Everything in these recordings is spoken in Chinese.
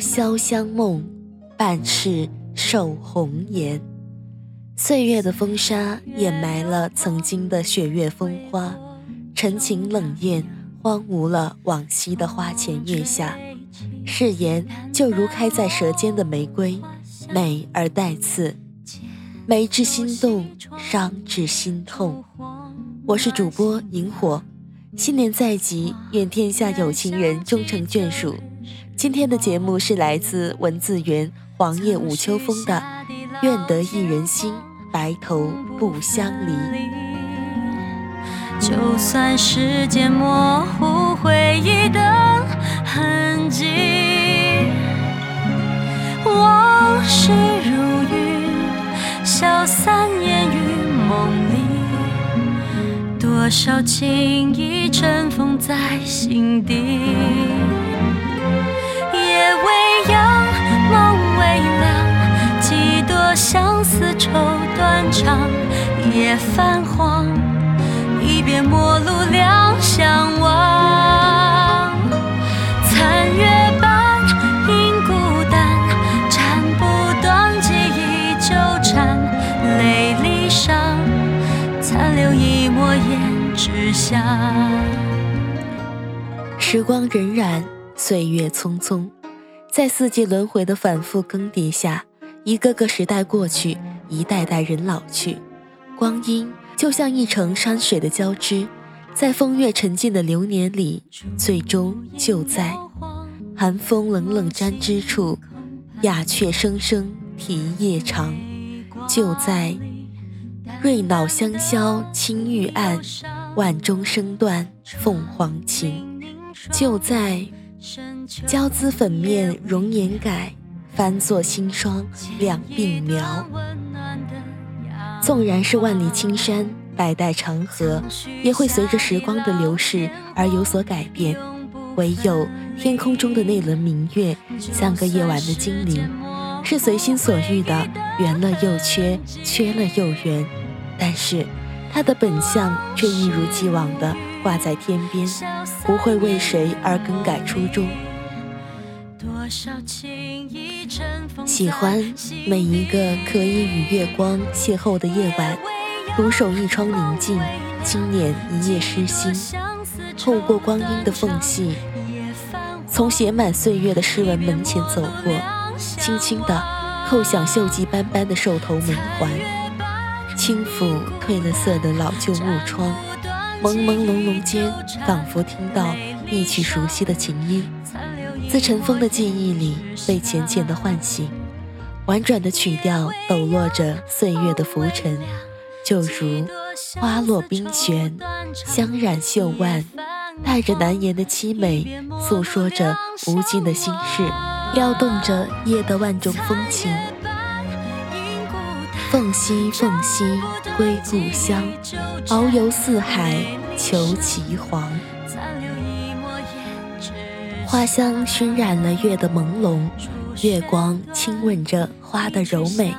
潇湘梦，半世守红颜。岁月的风沙掩埋了曾经的雪月风花，陈情冷艳，荒芜了往昔的花前月下。誓言就如开在舌尖的玫瑰，美而带刺，美至心动，伤至心痛。我是主播萤火，新年在即，愿天下有情人终成眷属。今天的节目是来自文字园黄叶舞秋风的《愿得一人心，白头不相离》。就算时间模糊回忆的痕迹，往事如云，消散烟雨梦里，多少情意尘封在心底。夜未央，梦未凉，几多相思愁断肠，夜泛黄。一别陌路两时光荏苒，岁月匆匆，在四季轮回的反复更迭下，一个个时代过去，一代代人老去，光阴。就像一程山水的交织，在风月沉浸的流年里，最终就在寒风冷冷沾之处，鸦雀声声啼夜长；就在瑞脑香消青玉案，万钟声断凤凰琴；就在娇姿粉面容颜改，翻作新霜两鬓描。纵然是万里青山，百代长河，也会随着时光的流逝而有所改变。唯有天空中的那轮明月，像个夜晚的精灵，是随心所欲的，圆了又缺，缺了又圆。但是，它的本相却一如既往地挂在天边，不会为谁而更改初衷。喜欢每一个可以与月光邂逅的夜晚，独守一窗宁静，轻捻一夜诗心，透过光阴的缝隙，从写满岁月的诗文门前走过，轻轻地叩响锈迹斑斑的兽头门环，轻抚褪了色的老旧木窗，朦朦胧胧间，仿佛听到一曲熟悉的琴音。自尘封的记忆里被浅浅的唤醒，婉转的曲调抖落着岁月的浮尘，就如花落冰泉，香染袖腕，带着难言的凄美，诉说着无尽的心事，撩动着夜的万种风情。凤兮凤兮归故乡，遨游四海求其凰。花香熏染了月的朦胧，月光亲吻着花的柔美。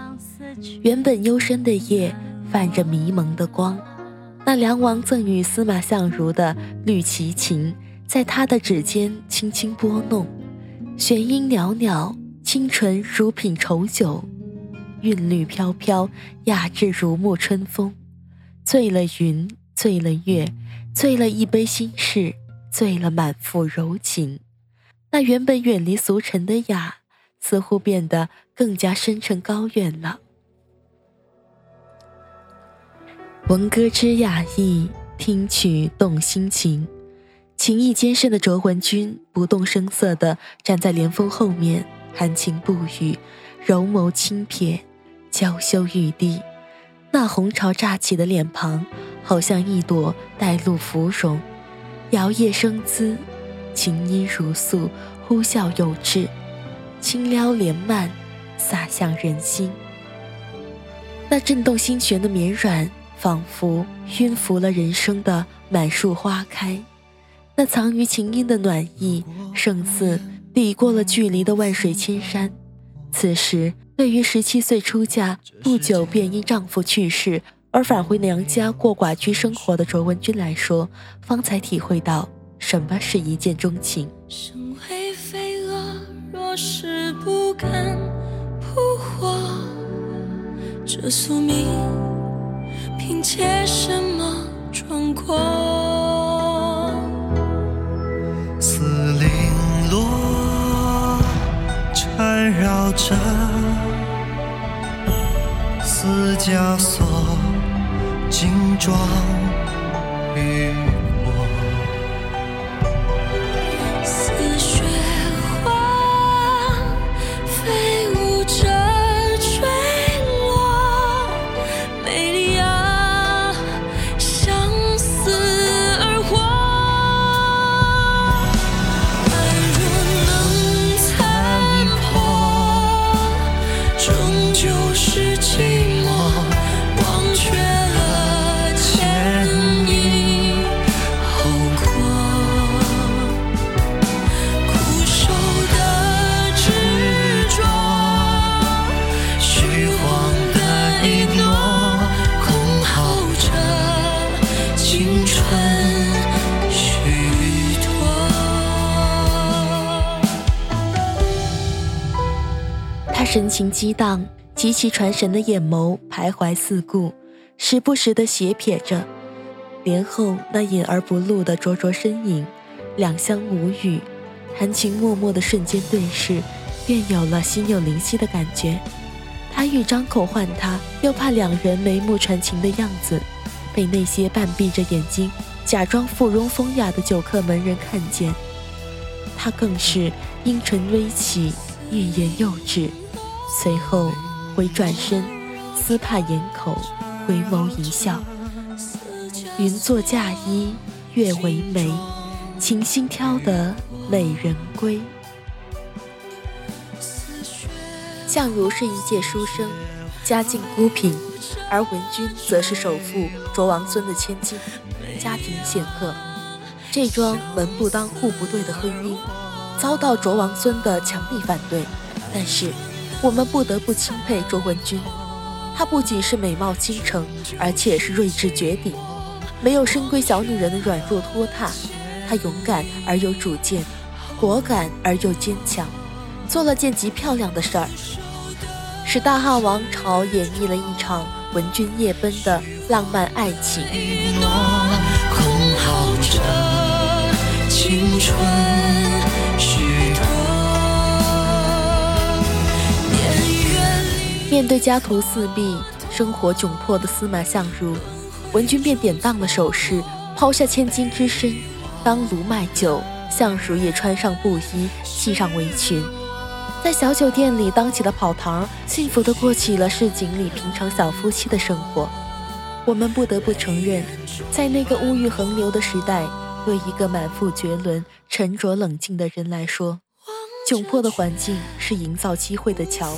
原本幽深的夜，泛着迷蒙的光。那梁王赠予司马相如的绿绮琴，在他的指尖轻轻拨弄，弦音袅袅，清纯如品稠酒，韵律飘飘，雅致如沐春风。醉了云，醉了月，醉了一杯心事，醉了满腹柔情。那原本远离俗尘的雅，似乎变得更加深沉高远了。闻歌知雅意，听曲动心情。情意坚深的卓文君不动声色地站在莲峰后面，含情不语，柔眸轻瞥，娇羞欲滴。那红潮乍起的脸庞，好像一朵带露芙蓉，摇曳生姿。琴音如诉，呼啸有致，轻撩连蔓，洒向人心。那震动心弦的绵软，仿佛晕拂了人生的满树花开。那藏于琴音的暖意，胜似抵过了距离的万水千山。此时，对于十七岁出嫁，不久便因丈夫去世而返回娘家过寡居生活的卓文君来说，方才体会到。什么是一见钟情？生为飞蛾，若是不敢扑火，这宿命凭借什么闯过？枷锁，精装情激荡，极其传神的眼眸徘徊四顾，时不时的斜瞥着帘后那隐而不露的灼灼身影。两相无语，含情脉脉的瞬间对视，便有了心有灵犀的感觉。他欲张口唤他，又怕两人眉目传情的样子被那些半闭着眼睛、假装附庸风雅的酒客门人看见。他更是阴唇微起，欲言又止。随后回转身，丝帕掩口，回眸一笑。云作嫁衣，月为媒，情心挑得美人归。相如是一介书生，家境孤贫，而文君则是首富卓王孙的千金，家庭显赫。这桩门不当户不对的婚姻，遭到卓王孙的强力反对，但是。我们不得不钦佩卓文君，她不仅是美貌倾城，而且是睿智绝顶，没有深闺小女人的软弱拖沓。她勇敢而有主见，果敢而又坚强，做了件极漂亮的事儿，使大汉王朝演绎了一场文君夜奔的浪漫爱情。空耗着青春。面对家徒四壁、生活窘迫的司马相如，文君便典当了首饰，抛下千金之身，当炉卖酒。相如也穿上布衣，系上围裙，在小酒店里当起了跑堂，幸福地过起了市井里平常小夫妻的生活。我们不得不承认，在那个物欲横流的时代，对一个满腹绝伦、沉着冷静的人来说，窘迫的环境是营造机会的桥。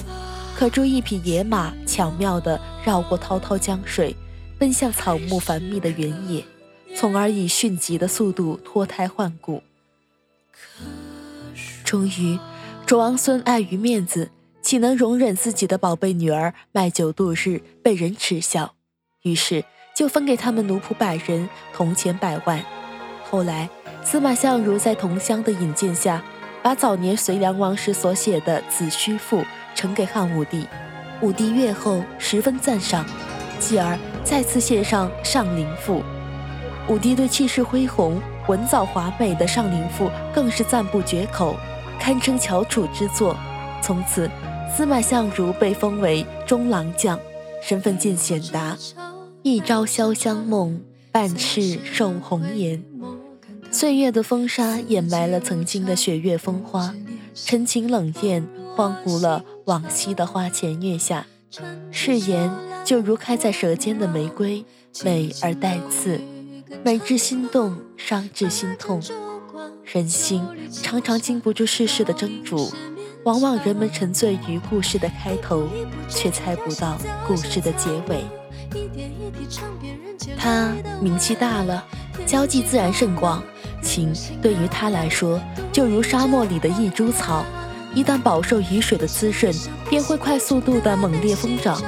可助一匹野马巧妙地绕过滔滔江水，奔向草木繁密的原野，从而以迅疾的速度脱胎换骨。终于，卓王孙碍于面子，岂能容忍自己的宝贝女儿卖酒度日，被人耻笑？于是就分给他们奴仆百人，铜钱百万。后来，司马相如在同乡的引荐下，把早年隋梁王时所写的《子虚赋》。呈给汉武帝，武帝阅后十分赞赏，继而再次献上《上林赋》。武帝对气势恢宏、文藻华美的《上林赋》更是赞不绝口，堪称翘楚之作。从此，司马相如被封为中郎将，身份渐显达。一朝潇湘梦，半世受红颜。岁月的风沙掩埋了曾经的雪月风花，陈情冷艳。荒芜了往昔的花前月下，誓言就如开在舌尖的玫瑰，美而带刺，美至心动，伤至心痛。人心常常经不住世事的蒸煮，往往人们沉醉于故事的开头，却猜不到故事的结尾。他名气大了，交际自然甚广，情对于他来说，就如沙漠里的一株草。一旦饱受雨水的滋润，便会快速度的猛烈疯长，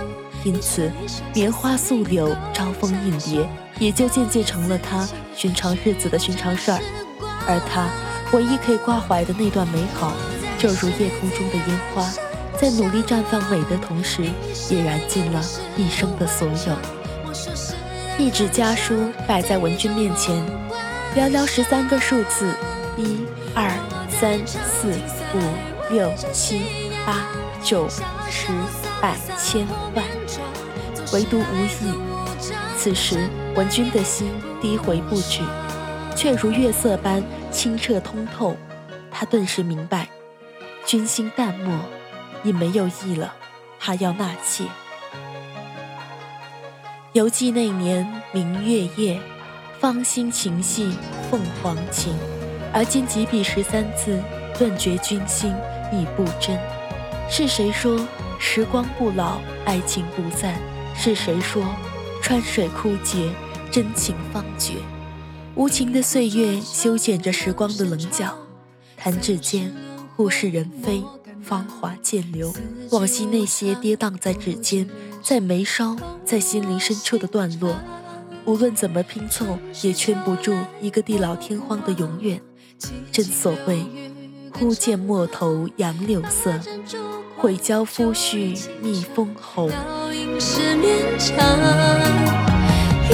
因此棉花素柳、招蜂引蝶，也就渐渐成了他寻常日子的寻常事儿。而他唯一可以挂怀的那段美好，就如夜空中的烟花，在努力绽放美的同时，也燃尽了一生的所有。一纸家书摆在文君面前，寥寥十三个数字：一、二、三、四、五、六、七、八、九、十、百、千、万，唯独无意。此时，文君的心低回不止，却如月色般清澈通透。他顿时明白，君心淡漠，已没有意了。他要纳妾。游记那年明月夜，芳心情系凤凰情。而今几笔十三字，断绝君心已不真。是谁说时光不老，爱情不散？是谁说川水枯竭，真情方绝？无情的岁月修剪着时光的棱角。弹指间，物是人非，芳华渐流。往昔那些跌宕在指尖、在眉梢、在心灵深处的段落，无论怎么拼凑，也圈不住一个地老天荒的永远。正所谓，忽见陌头杨柳色，悔教夫婿觅封侯。一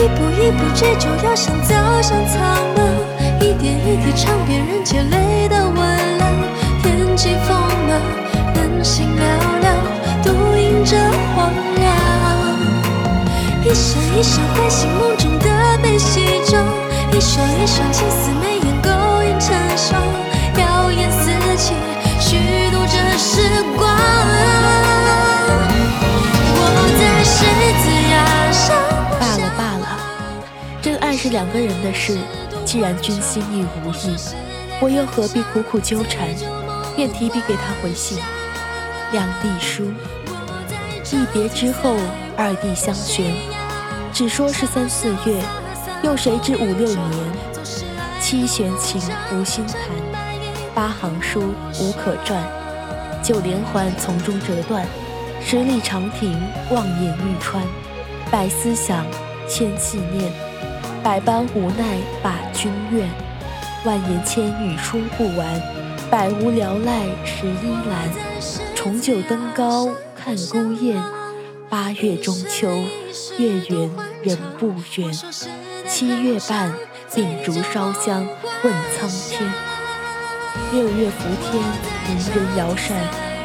步一步追逐，要想走向苍茫。一点一滴尝遍人间泪的温凉，天际风浪，人心寥寥，独饮着荒凉。一生一生唤醒梦中的悲喜中，一双一双青丝眉是两个人的事。既然君心亦无意，我又何必苦苦纠缠？便提笔给他回信：两地书，一别之后，二地相悬。只说是三四月，又谁知五六年？七弦琴无心弹，八行书无可传。九连环从中折断，十里长亭望眼欲穿。百思想，千系念。百般无奈把君怨，万言千语说不完。百无聊赖十依兰，重九登高看孤雁。八月中秋月圆人不圆，七月半秉烛烧香问苍天。六月伏天人人摇扇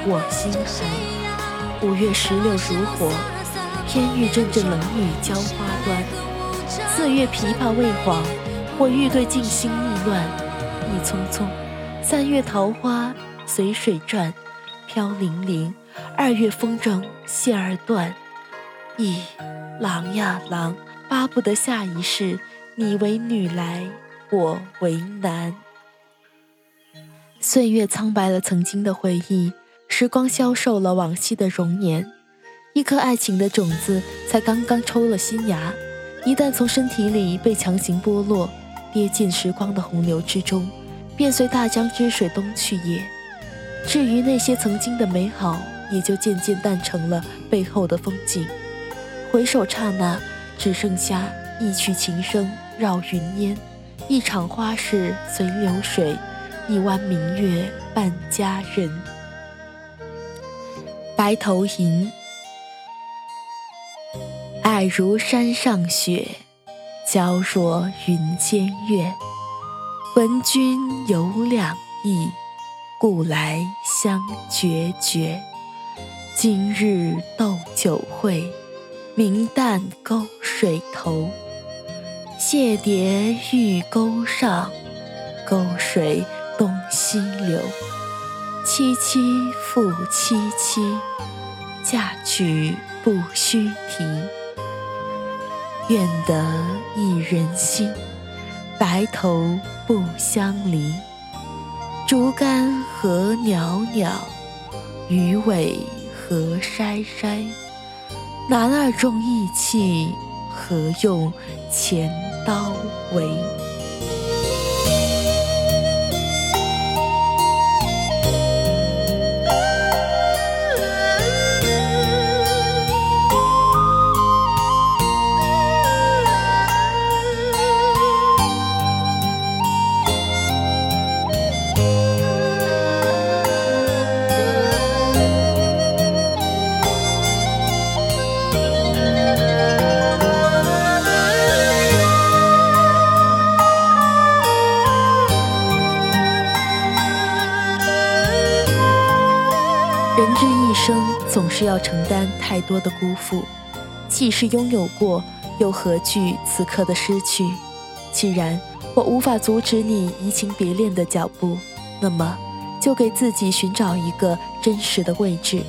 我心寒。五月石榴如火，天欲阵阵冷雨浇花端。四月琵琶未黄，我欲对镜心意乱，意匆匆。三月桃花随水转，飘零零。二月风筝线儿断，咦，郎呀郎，巴不得下一世你为女来，我为男。岁月苍白了曾经的回忆，时光消瘦了往昔的容颜，一颗爱情的种子才刚刚抽了新芽。一旦从身体里被强行剥落，跌进时光的洪流之中，便随大江之水东去也。至于那些曾经的美好，也就渐渐淡成了背后的风景。回首刹那，只剩下一曲琴声绕云烟，一场花事随流水，一弯明月伴佳人。白头吟。爱如山上雪，娇若云间月。闻君有两意，故来相决绝。今日斗酒会，明旦沟水头。谢蝶玉钩上，沟水东西流。凄凄复凄凄，嫁娶不须啼。愿得一人心，白头不相离。竹竿何袅袅，鱼尾何筛筛。男儿重义气，何用钱刀为？多的辜负。既是拥有过，又何惧此刻的失去？既然我无法阻止你移情别恋的脚步，那么就给自己寻找一个真实的位置。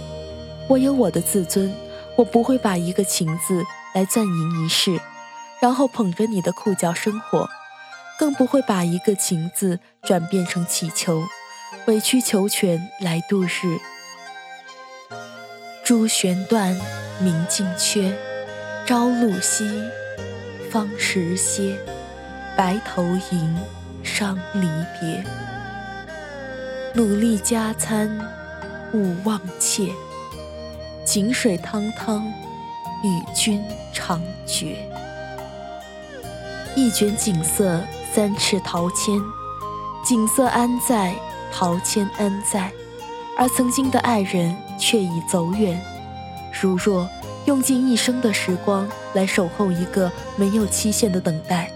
我有我的自尊，我不会把一个情字来钻营一世，然后捧着你的裤脚生活，更不会把一个情字转变成乞求，委曲求全来度日。朱弦断，明镜缺，朝露晞，芳时歇。白头吟，伤离别。努力加餐，勿忘切。井水汤汤，与君长绝。一卷锦瑟，三尺桃签。锦瑟安在？桃签安在？而曾经的爱人却已走远。如若用尽一生的时光来守候一个没有期限的等待，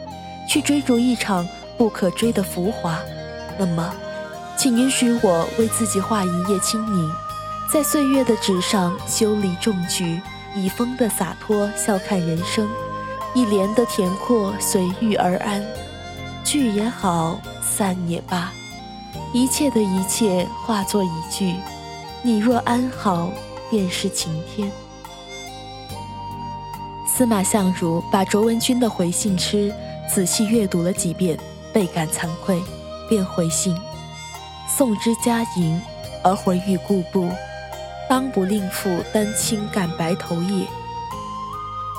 去追逐一场不可追的浮华，那么，请允许我为自己画一页清明，在岁月的纸上修理种菊，以风的洒脱笑看人生，以莲的恬阔随遇而安。聚也好，散也罢。一切的一切化作一句：“你若安好，便是晴天。”司马相如把卓文君的回信诗仔细阅读了几遍，倍感惭愧，便回信：“送之嘉盈，而回欲故步，当不令父丹青感白头也。”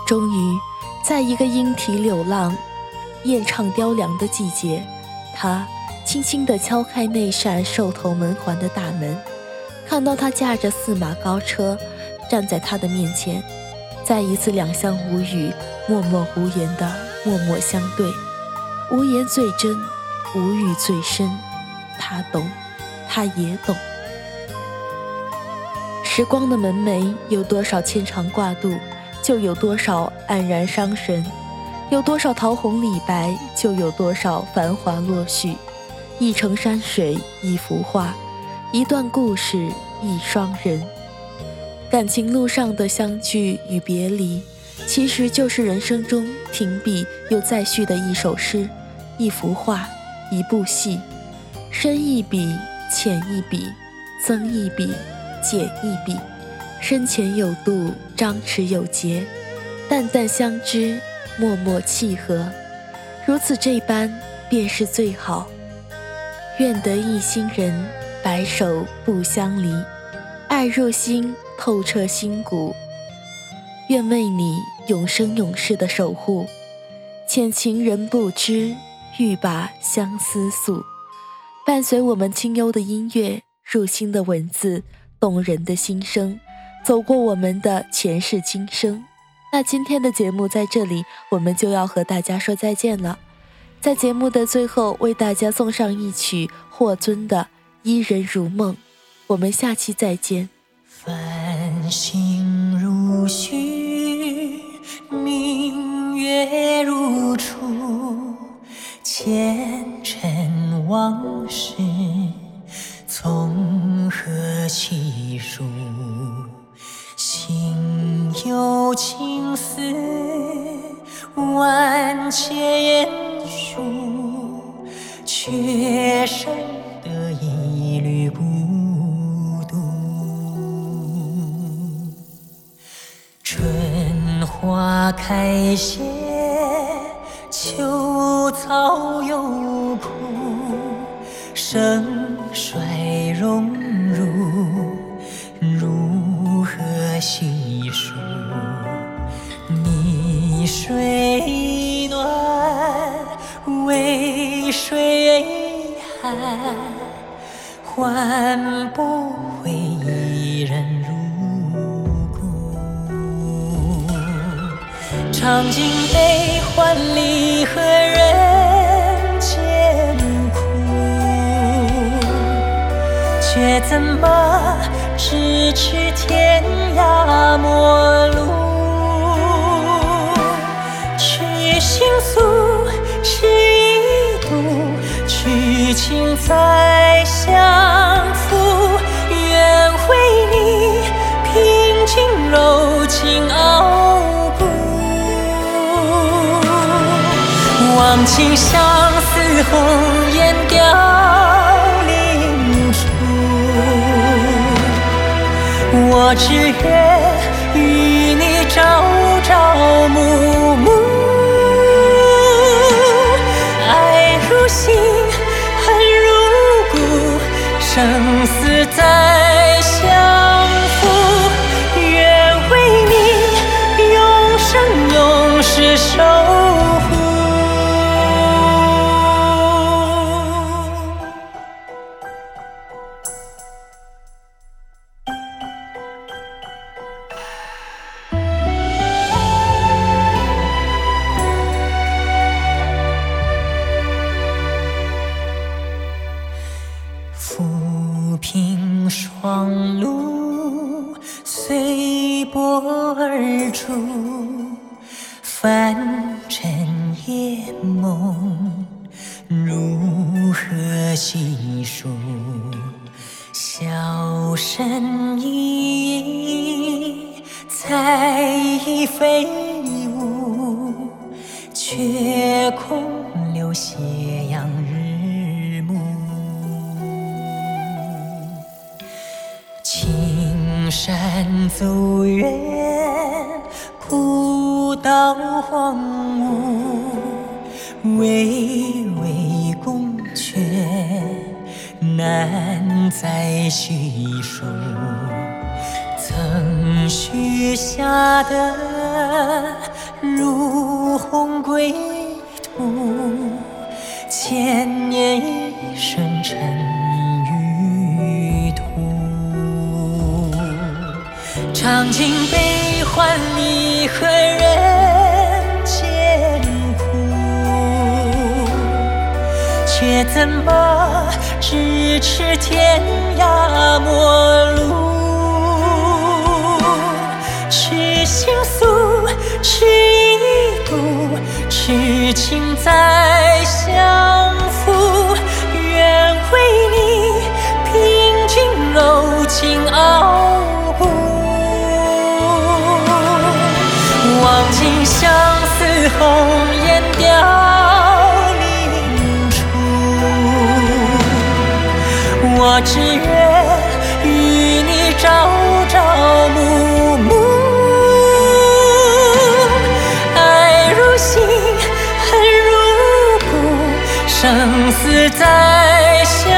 终于，在一个莺啼柳浪、燕唱雕梁的季节，他。轻轻地敲开那扇兽头门环的大门，看到他驾着驷马高车站在他的面前，再一次两相无语、默默无言的默默相对，无言最真，无语最深。他懂，他也懂。时光的门楣有多少牵肠挂肚，就有多少黯然伤神；有多少桃红李白，就有多少繁华落絮。一程山水，一幅画，一段故事，一双人。感情路上的相聚与别离，其实就是人生中停笔又再续的一首诗、一幅画、一部戏。深一笔，浅一笔，增一笔，减一笔，深浅有度，张弛有节，淡淡相知，默默契合，如此这般，便是最好。愿得一心人，白首不相离，爱入心，透彻心骨。愿为你永生永世的守护。浅情人不知，欲把相思诉。伴随我们清幽的音乐，入心的文字，动人的心声，走过我们的前世今生。那今天的节目在这里，我们就要和大家说再见了。在节目的最后，为大家送上一曲霍尊的《伊人如梦》，我们下期再见。繁星如许，明月如初，前尘往事从何起数？心有情丝万千。却剩一缕孤独。春花开谢，秋草又枯，盛衰荣换不回一人如故。尝尽悲欢离合人间苦，却怎么咫尺天涯陌路？去倾诉。情再相负愿为你平静柔情傲骨忘情相思红颜凋零处。我只愿与你朝夜空留斜阳日暮。青山走远，古道荒芜，巍巍宫阙，难再叙述。曾许下的如虹归，千年一生尘与土。尝尽悲欢离合人间苦，却怎么咫尺天涯陌路？痴心诉，痴一度，痴情再相负。愿为你凭尽柔情傲骨。忘尽相思红颜凋零处，我只愿与你朝朝暮。生死在笑